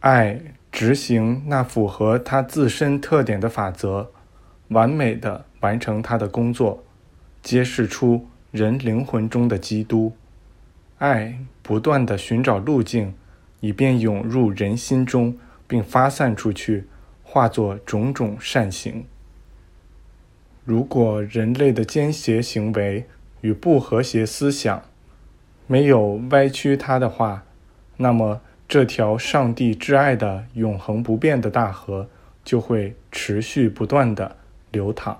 爱执行那符合他自身特点的法则，完美的完成他的工作，揭示出人灵魂中的基督。爱不断的寻找路径，以便涌入人心中，并发散出去，化作种种善行。如果人类的奸邪行为与不和谐思想没有歪曲它的话，那么这条上帝之爱的永恒不变的大河就会持续不断的流淌，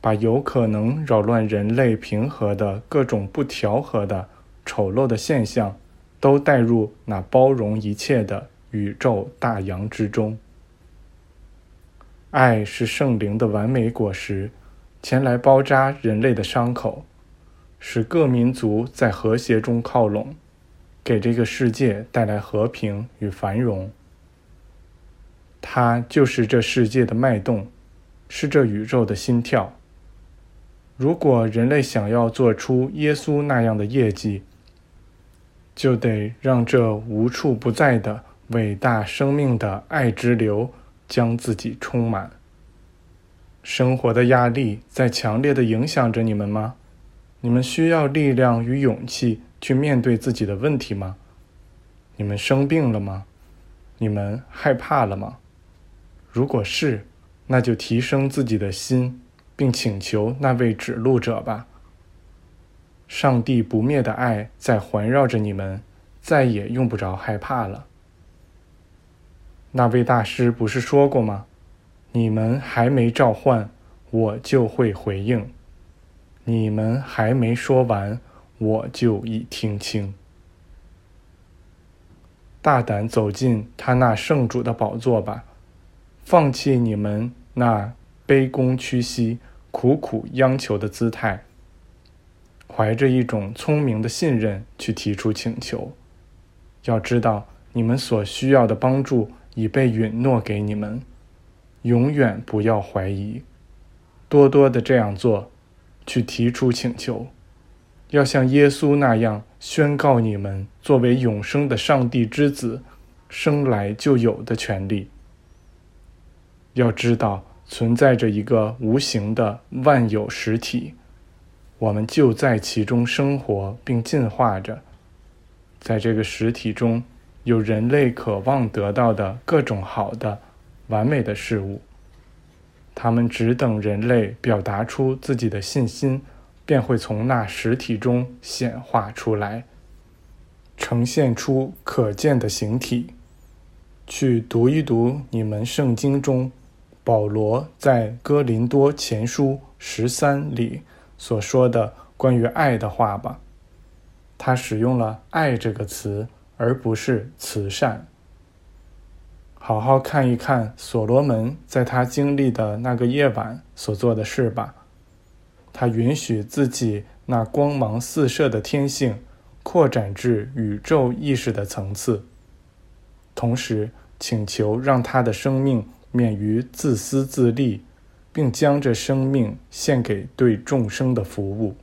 把有可能扰乱人类平和的各种不调和的丑陋的现象都带入那包容一切的宇宙大洋之中。爱是圣灵的完美果实，前来包扎人类的伤口，使各民族在和谐中靠拢，给这个世界带来和平与繁荣。它就是这世界的脉动，是这宇宙的心跳。如果人类想要做出耶稣那样的业绩，就得让这无处不在的伟大生命的爱之流。将自己充满。生活的压力在强烈的影响着你们吗？你们需要力量与勇气去面对自己的问题吗？你们生病了吗？你们害怕了吗？如果是，那就提升自己的心，并请求那位指路者吧。上帝不灭的爱在环绕着你们，再也用不着害怕了。那位大师不是说过吗？你们还没召唤，我就会回应；你们还没说完，我就已听清。大胆走进他那圣主的宝座吧，放弃你们那卑躬屈膝、苦苦央求的姿态，怀着一种聪明的信任去提出请求。要知道，你们所需要的帮助。已被允诺给你们，永远不要怀疑，多多的这样做，去提出请求，要像耶稣那样宣告你们作为永生的上帝之子，生来就有的权利。要知道，存在着一个无形的万有实体，我们就在其中生活并进化着，在这个实体中。有人类渴望得到的各种好的、完美的事物，他们只等人类表达出自己的信心，便会从那实体中显化出来，呈现出可见的形体。去读一读你们圣经中保罗在哥林多前书十三里所说的关于爱的话吧，他使用了“爱”这个词。而不是慈善。好好看一看所罗门在他经历的那个夜晚所做的事吧。他允许自己那光芒四射的天性扩展至宇宙意识的层次，同时请求让他的生命免于自私自利，并将这生命献给对众生的服务。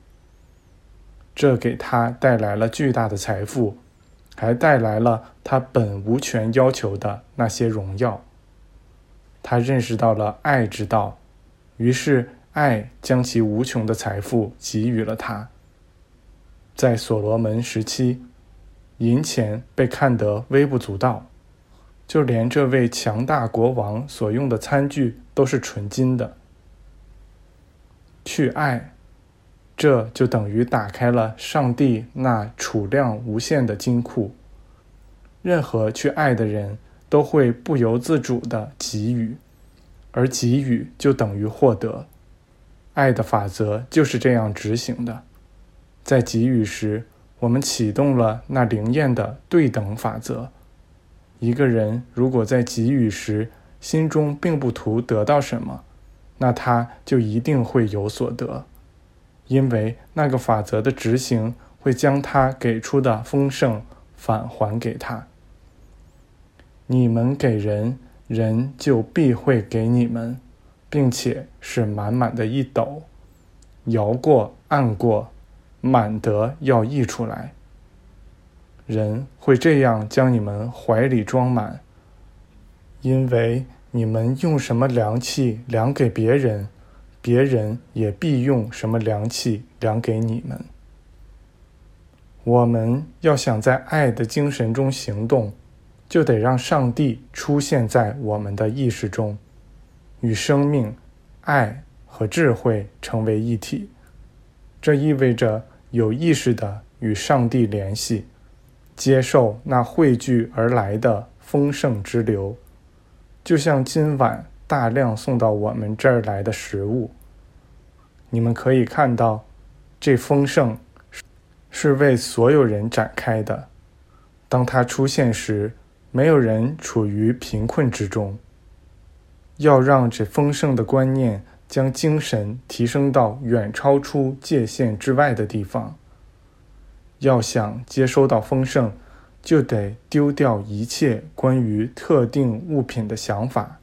这给他带来了巨大的财富。还带来了他本无权要求的那些荣耀。他认识到了爱之道，于是爱将其无穷的财富给予了他。在所罗门时期，银钱被看得微不足道，就连这位强大国王所用的餐具都是纯金的。去爱。这就等于打开了上帝那储量无限的金库。任何去爱的人都会不由自主的给予，而给予就等于获得。爱的法则就是这样执行的。在给予时，我们启动了那灵验的对等法则。一个人如果在给予时心中并不图得到什么，那他就一定会有所得。因为那个法则的执行会将他给出的丰盛返还给他。你们给人，人就必会给你们，并且是满满的一斗，摇过按过，满得要溢出来。人会这样将你们怀里装满，因为你们用什么量器量给别人，别人也必用什么量器量给你们。我们要想在爱的精神中行动，就得让上帝出现在我们的意识中，与生命、爱和智慧成为一体。这意味着有意识的与上帝联系，接受那汇聚而来的丰盛之流，就像今晚大量送到我们这儿来的食物。你们可以看到，这丰盛。是为所有人展开的。当它出现时，没有人处于贫困之中。要让这丰盛的观念将精神提升到远超出界限之外的地方。要想接收到丰盛，就得丢掉一切关于特定物品的想法。